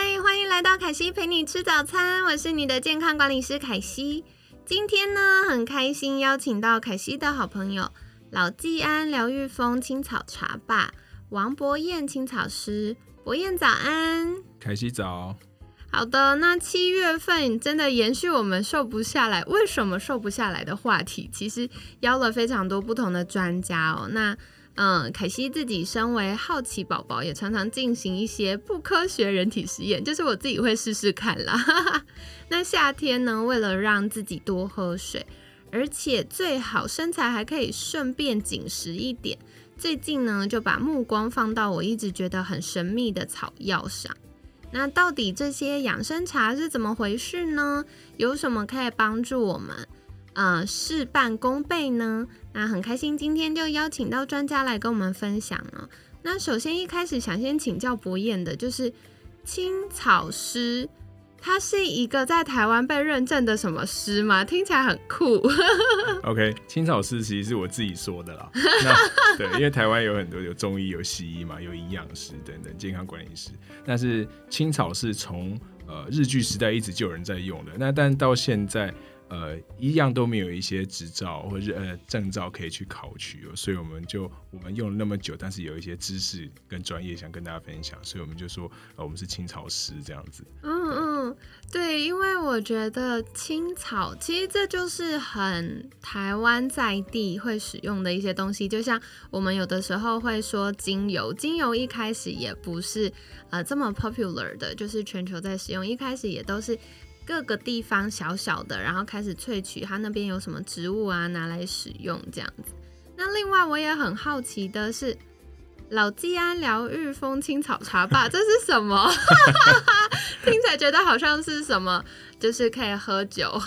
嗨，欢迎来到凯西陪你吃早餐，我是你的健康管理师凯西。今天呢，很开心邀请到凯西的好朋友老季安疗愈风青草茶吧王博彦青草师，博彦早安，凯西早。好的，那七月份真的延续我们瘦不下来，为什么瘦不下来的话题，其实邀了非常多不同的专家哦。那嗯，凯西自己身为好奇宝宝，也常常进行一些不科学人体实验，就是我自己会试试看啦。那夏天呢，为了让自己多喝水，而且最好身材还可以顺便紧实一点，最近呢就把目光放到我一直觉得很神秘的草药上。那到底这些养生茶是怎么回事呢？有什么可以帮助我们？呃，事半功倍呢？那很开心，今天就邀请到专家来跟我们分享了。那首先一开始想先请教博彦的，就是青草师，他是一个在台湾被认证的什么师吗？听起来很酷。OK，青草师其实是我自己说的啦。那对，因为台湾有很多有中医、有西医嘛，有营养师等等健康管理师。但是青草是从呃日据时代一直就有人在用的，那但到现在。呃，一样都没有一些执照或者呃证照可以去考取，所以我们就我们用了那么久，但是有一些知识跟专业想跟大家分享，所以我们就说呃我们是青草师这样子。嗯嗯，对，因为我觉得青草其实这就是很台湾在地会使用的一些东西，就像我们有的时候会说精油，精油一开始也不是呃这么 popular 的，就是全球在使用，一开始也都是。各个地方小小的，然后开始萃取它那边有什么植物啊，拿来使用这样子。那另外我也很好奇的是，老季安疗愈风青草茶吧，这是什么？听起来觉得好像是什么，就是可以喝酒。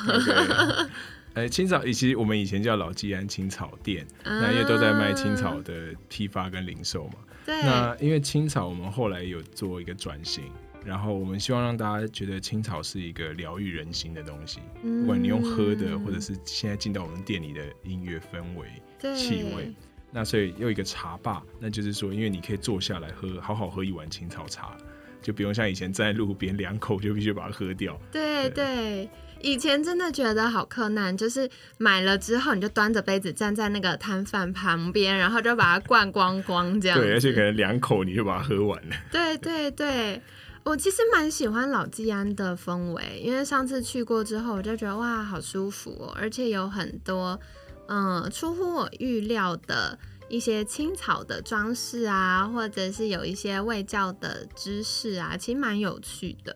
呃，青草其实我们以前叫老季安青草店，那因为都在卖青草的批发跟零售嘛。对。那因为青草，我们后来有做一个转型。然后我们希望让大家觉得青草是一个疗愈人心的东西，不管你用喝的，或者是现在进到我们店里的音乐氛围、气味，那所以又一个茶吧，那就是说，因为你可以坐下来喝，好好喝一碗青草茶，就不用像以前站在路边两口就必须把它喝掉。对对，以前真的觉得好困难，就是买了之后你就端着杯子站在那个摊贩旁边，然后就把它灌光光这样。对，而且可能两口你就把它喝完了。对对对。我其实蛮喜欢老季安的氛围，因为上次去过之后，我就觉得哇，好舒服哦，而且有很多嗯出乎我预料的一些青草的装饰啊，或者是有一些味教的知识啊，其实蛮有趣的。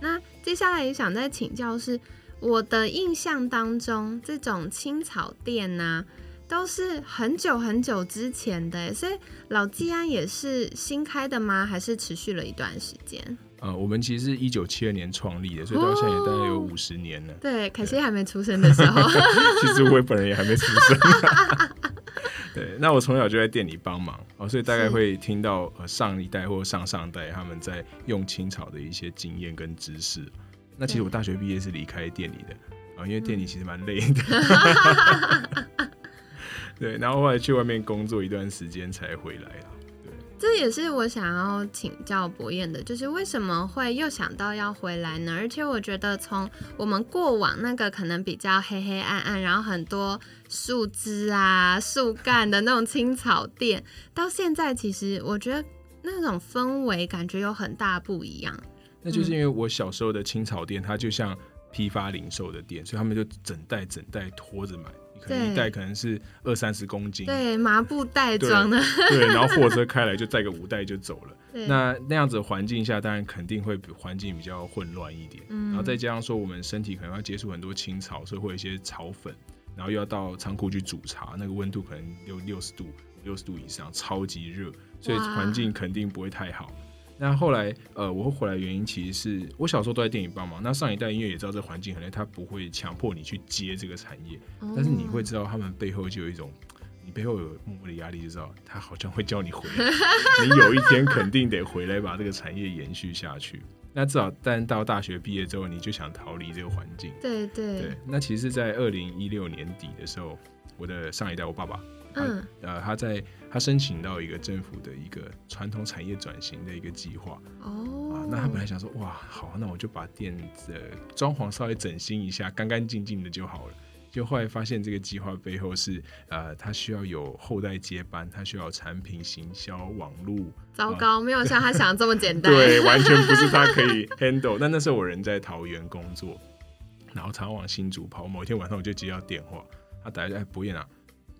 那接下来也想再请教是，我的印象当中，这种青草店呢、都是很久很久之前的，所以老季安也是新开的吗？还是持续了一段时间？呃，我们其实是一九七二年创立的，所以到现在也大概有五十年了。对，凯西还没出生的时候，其实我本人也还没出生。对，那我从小就在店里帮忙哦，所以大概会听到呃上一代或上上代他们在用青草的一些经验跟知识。那其实我大学毕业是离开店里的啊，因为店里其实蛮累的。对，然后后来去外面工作一段时间才回来了。对，这也是我想要请教博彦的，就是为什么会又想到要回来呢？而且我觉得从我们过往那个可能比较黑黑暗暗，然后很多树枝啊、树干的那种青草店，到现在其实我觉得那种氛围感觉有很大不一样。那就是因为我小时候的青草店，它就像批发零售的店，所以他们就整袋整袋拖着买。可能一袋可能是二三十公斤，对，麻布袋装的，对，然后货车开来就载个五袋就走了。那那样子的环境下，当然肯定会环境比较混乱一点。嗯，然后再加上说我们身体可能要接触很多青草，所以会有一些草粉，然后又要到仓库去煮茶，那个温度可能六六十度、六十度以上，超级热，所以环境肯定不会太好。那后来，呃，我会回来原因其实是我小时候都在电影帮忙。那上一代因为也知道这环境很累，他不会强迫你去接这个产业，但是你会知道他们背后就有一种，你背后有默默的压力，就知道他好像会叫你回来，你有一天肯定得回来把这个产业延续下去。那至少，但到大学毕业之后，你就想逃离这个环境。对对对。那其实，在二零一六年底的时候，我的上一代，我爸爸。嗯，呃，他在他申请到一个政府的一个传统产业转型的一个计划哦，啊，那他本来想说，哇，好，那我就把店的装潢稍微整新一下，干干净净的就好了。就后来发现这个计划背后是，呃，他需要有后代接班，他需要产品行销网络。糟糕，没有像他想的这么简单。对，完全不是他可以 handle。但那时候我人在桃园工作，然后常往新竹跑。某一天晚上我就接到电话，他打来，哎，博彦啊。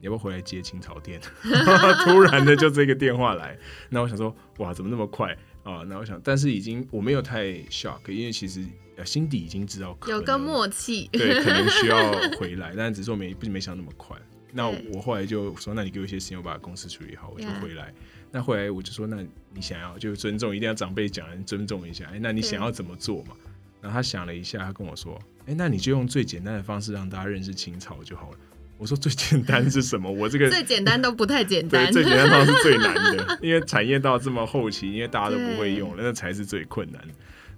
你要不要回来接青草店？突然的就这个电话来，那我想说，哇，怎么那么快啊？那我想，但是已经我没有太 shock，因为其实心底已经知道有个默契，对，可能需要回来，但只是我没不没想那么快。那我后来就说，那你给我一些时间，我把公司处理好，我就回来。那回来我就说，那你想要就尊重，一定要长辈讲，尊重一下。哎，那你想要怎么做嘛？然后他想了一下，他跟我说，哎，那你就用最简单的方式让大家认识青草就好了。我说最简单是什么？我这个最简单都不太简单，最简单当然是最难的，因为产业到这么后期，因为大家都不会用，那才是最困难。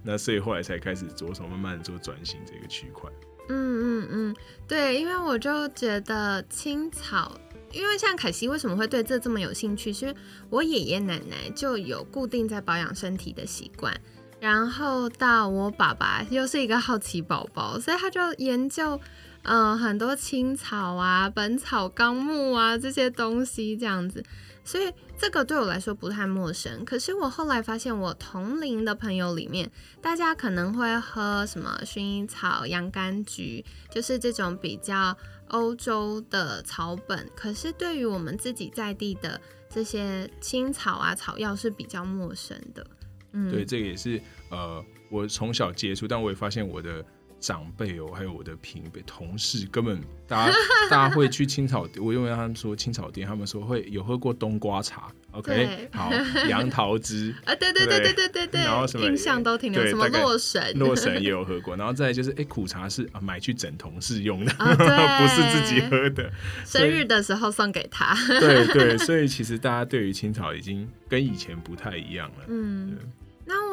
那所以后来才开始着手慢慢做转型这个区块。嗯嗯嗯，对，因为我就觉得青草，因为像凯西为什么会对这这么有兴趣？其实我爷爷奶奶就有固定在保养身体的习惯，然后到我爸爸又是一个好奇宝宝，所以他就研究。嗯，很多青草啊，《本草纲目》啊这些东西这样子，所以这个对我来说不太陌生。可是我后来发现，我同龄的朋友里面，大家可能会喝什么薰衣草、洋甘菊，就是这种比较欧洲的草本。可是对于我们自己在地的这些青草啊、草药是比较陌生的。嗯，对，这个也是呃，我从小接触，但我也发现我的。长辈哦，还有我的平辈同事，根本大家 大家会去青草店。我因为他们说青草店，他们说会有喝过冬瓜茶，OK，好，杨桃汁。啊，对对对。对对对对，然后什么印象都挺留，什么洛神，洛神也有喝过，然后再就是哎苦茶是啊买去整同事用的，不是自己喝的，生日的时候送给他。对对，所以其实大家对于青草已经跟以前不太一样了，嗯。那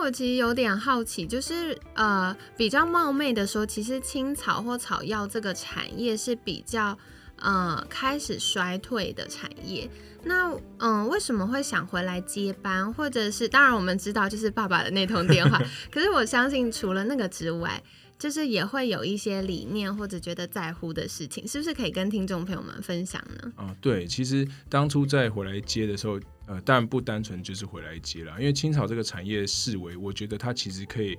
我其实有点好奇，就是呃，比较冒昧的说，其实青草或草药这个产业是比较呃开始衰退的产业。那嗯，为什么会想回来接班？或者是当然我们知道，就是爸爸的那通电话。可是我相信，除了那个之外，就是也会有一些理念或者觉得在乎的事情，是不是可以跟听众朋友们分享呢？啊，对，其实当初在回来接的时候。呃，当然不单纯就是回来接了，因为青草这个产业视为，我觉得它其实可以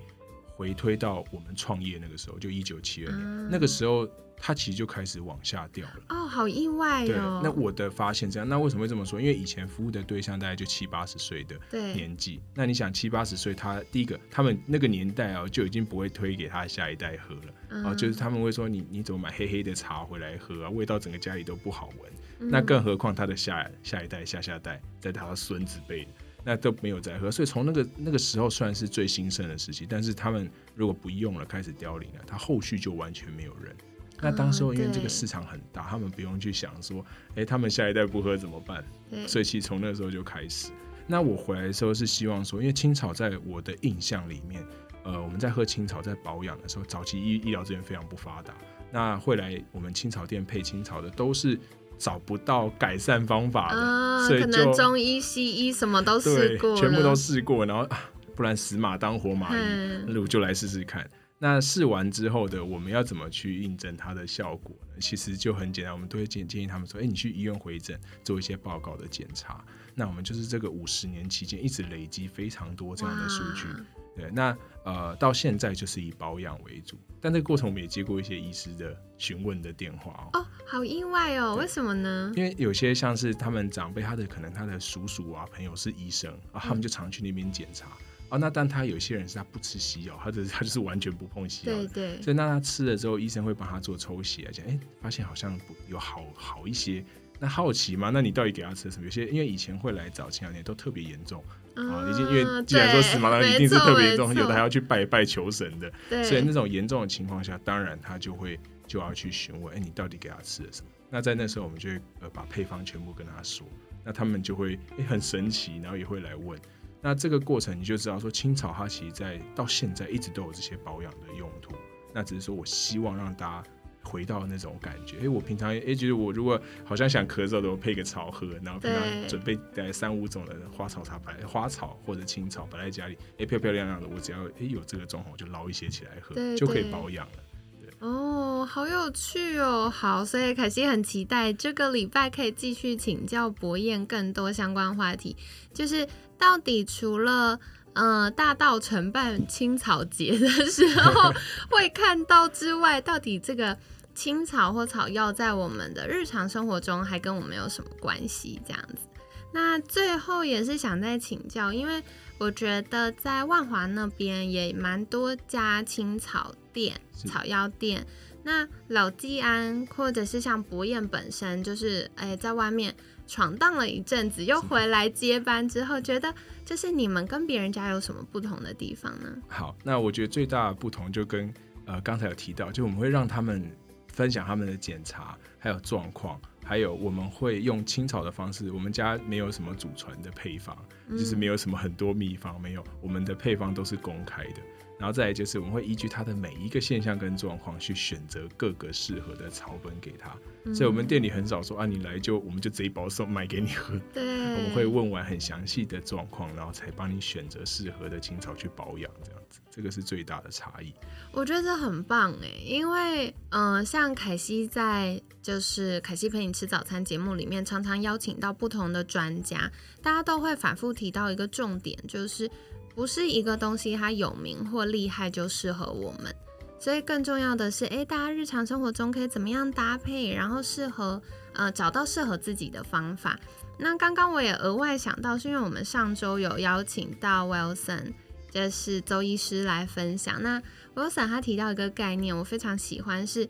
回推到我们创业那个时候，就一九七二年那个时候。它其实就开始往下掉了哦，好意外哦。那我的发现这样，那为什么会这么说？因为以前服务的对象大概就七八十岁的年纪，那你想七八十岁，他第一个他们那个年代啊，就已经不会推给他下一代喝了啊，就是他们会说你你怎么买黑黑的茶回来喝啊，味道整个家里都不好闻。那更何况他的下下一代、下下代，在他的孙子辈，那都没有在喝。所以从那个那个时候算是最兴盛的时期，但是他们如果不用了，开始凋零了，他后续就完全没有人。那当时候因为这个市场很大，他们不用去想说，哎，他们下一代不喝怎么办？所以其实从那时候就开始。那我回来的时候是希望说，因为青草在我的印象里面，呃，我们在喝青草在保养的时候，早期医医疗资源非常不发达，那会来我们青草店配青草的都是找不到改善方法的，所以就中医西医什么都试过，全部都试过，然后不然死马当活马医，那我就来试试看。那试完之后的，我们要怎么去印证它的效果呢？其实就很简单，我们都会建建议他们说：，哎，你去医院回诊做一些报告的检查。那我们就是这个五十年期间一直累积非常多这样的数据。对，那呃到现在就是以保养为主，但这个过程我们也接过一些医师的询问的电话哦。哦，好意外哦，为什么呢？因为有些像是他们长辈，他的可能他的叔叔啊朋友是医生啊，他们就常去那边检查。哦，那但他有些人是他不吃西药，他的他就是完全不碰西药，对对。所以那他吃了之后，医生会帮他做抽血，而且哎，发现好像不有好好一些，那好奇吗？那你到底给他吃什么？有些因为以前会来找前两年都特别严重啊，已经因为既然说死亡了，一定是特别严重，有的还要去拜拜求神的，所以那种严重的情况下，当然他就会就要去询问，哎，你到底给他吃了什么？那在那时候，我们就会呃把配方全部跟他说，那他们就会诶很神奇，然后也会来问。那这个过程你就知道说，青草它其实在到现在一直都有这些保养的用途。那只是说我希望让大家回到那种感觉。哎，我平常哎觉得我如果好像想咳嗽的，我配个草喝，然后平常准备带三五种的花草茶摆花草或者青草摆在家里，哎漂漂亮亮的，我只要哎有这个状况，我就捞一些起来喝，就可以保养了。哦，好有趣哦！好，所以凯西很期待这个礼拜可以继续请教博彦更多相关话题。就是到底除了呃大道城办青草节的时候 会看到之外，到底这个青草或草药在我们的日常生活中还跟我们有什么关系？这样子。那最后也是想再请教，因为我觉得在万华那边也蛮多家青草。店草药店，那老季安或者是像博彦本身，就是哎在外面闯荡了一阵子，又回来接班之后，觉得就是你们跟别人家有什么不同的地方呢？好，那我觉得最大的不同就跟呃刚才有提到，就我们会让他们分享他们的检查还有状况，还有我们会用青草的方式，我们家没有什么祖传的配方，就是没有什么很多秘方，没有，我们的配方都是公开的。然后再来就是，我们会依据它的每一个现象跟状况去选择各个适合的草本给他。所以，我们店里很少说啊，你来就我们就这一包送买给你喝。对，我们会问完很详细的状况，然后才帮你选择适合的青草去保养，这个是最大的差异。我觉得这很棒哎，因为嗯，像凯西在就是凯西陪你吃早餐节目里面，常常邀请到不同的专家，大家都会反复提到一个重点，就是。不是一个东西它有名或厉害就适合我们，所以更重要的是，诶，大家日常生活中可以怎么样搭配，然后适合呃找到适合自己的方法。那刚刚我也额外想到，是因为我们上周有邀请到 Wilson，这是周医师来分享。那 Wilson 他提到一个概念，我非常喜欢，是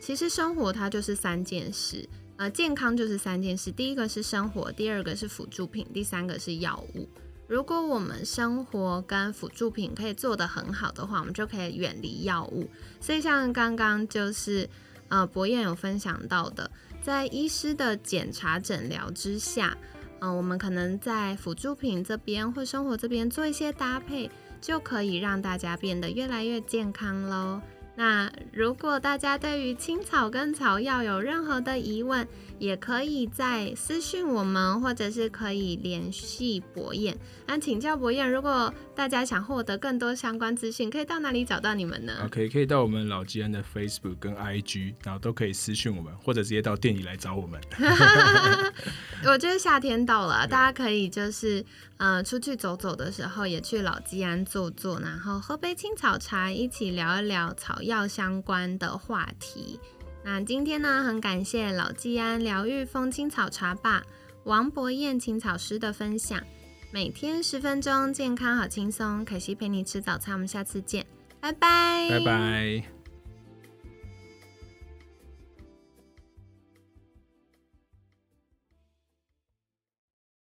其实生活它就是三件事，呃，健康就是三件事，第一个是生活，第二个是辅助品，第三个是药物。如果我们生活跟辅助品可以做得很好的话，我们就可以远离药物。所以像刚刚就是呃博彦有分享到的，在医师的检查诊疗之下，嗯，我们可能在辅助品这边或生活这边做一些搭配，就可以让大家变得越来越健康喽。那如果大家对于青草跟草药有任何的疑问，也可以在私讯我们，或者是可以联系博彦，那请教博彦，如果大家想获得更多相关资讯，可以到哪里找到你们呢？OK，可以到我们老吉安的 Facebook 跟 IG，然后都可以私讯我们，或者直接到店里来找我们。我觉得夏天到了，大家可以就是呃出去走走的时候，也去老吉安坐坐，然后喝杯青草茶，一起聊一聊草药相关的话题。那今天呢，很感谢老季安疗愈风青草茶吧王博彦青草师的分享。每天十分钟，健康好轻松。可惜陪你吃早餐，我们下次见，拜拜，拜拜。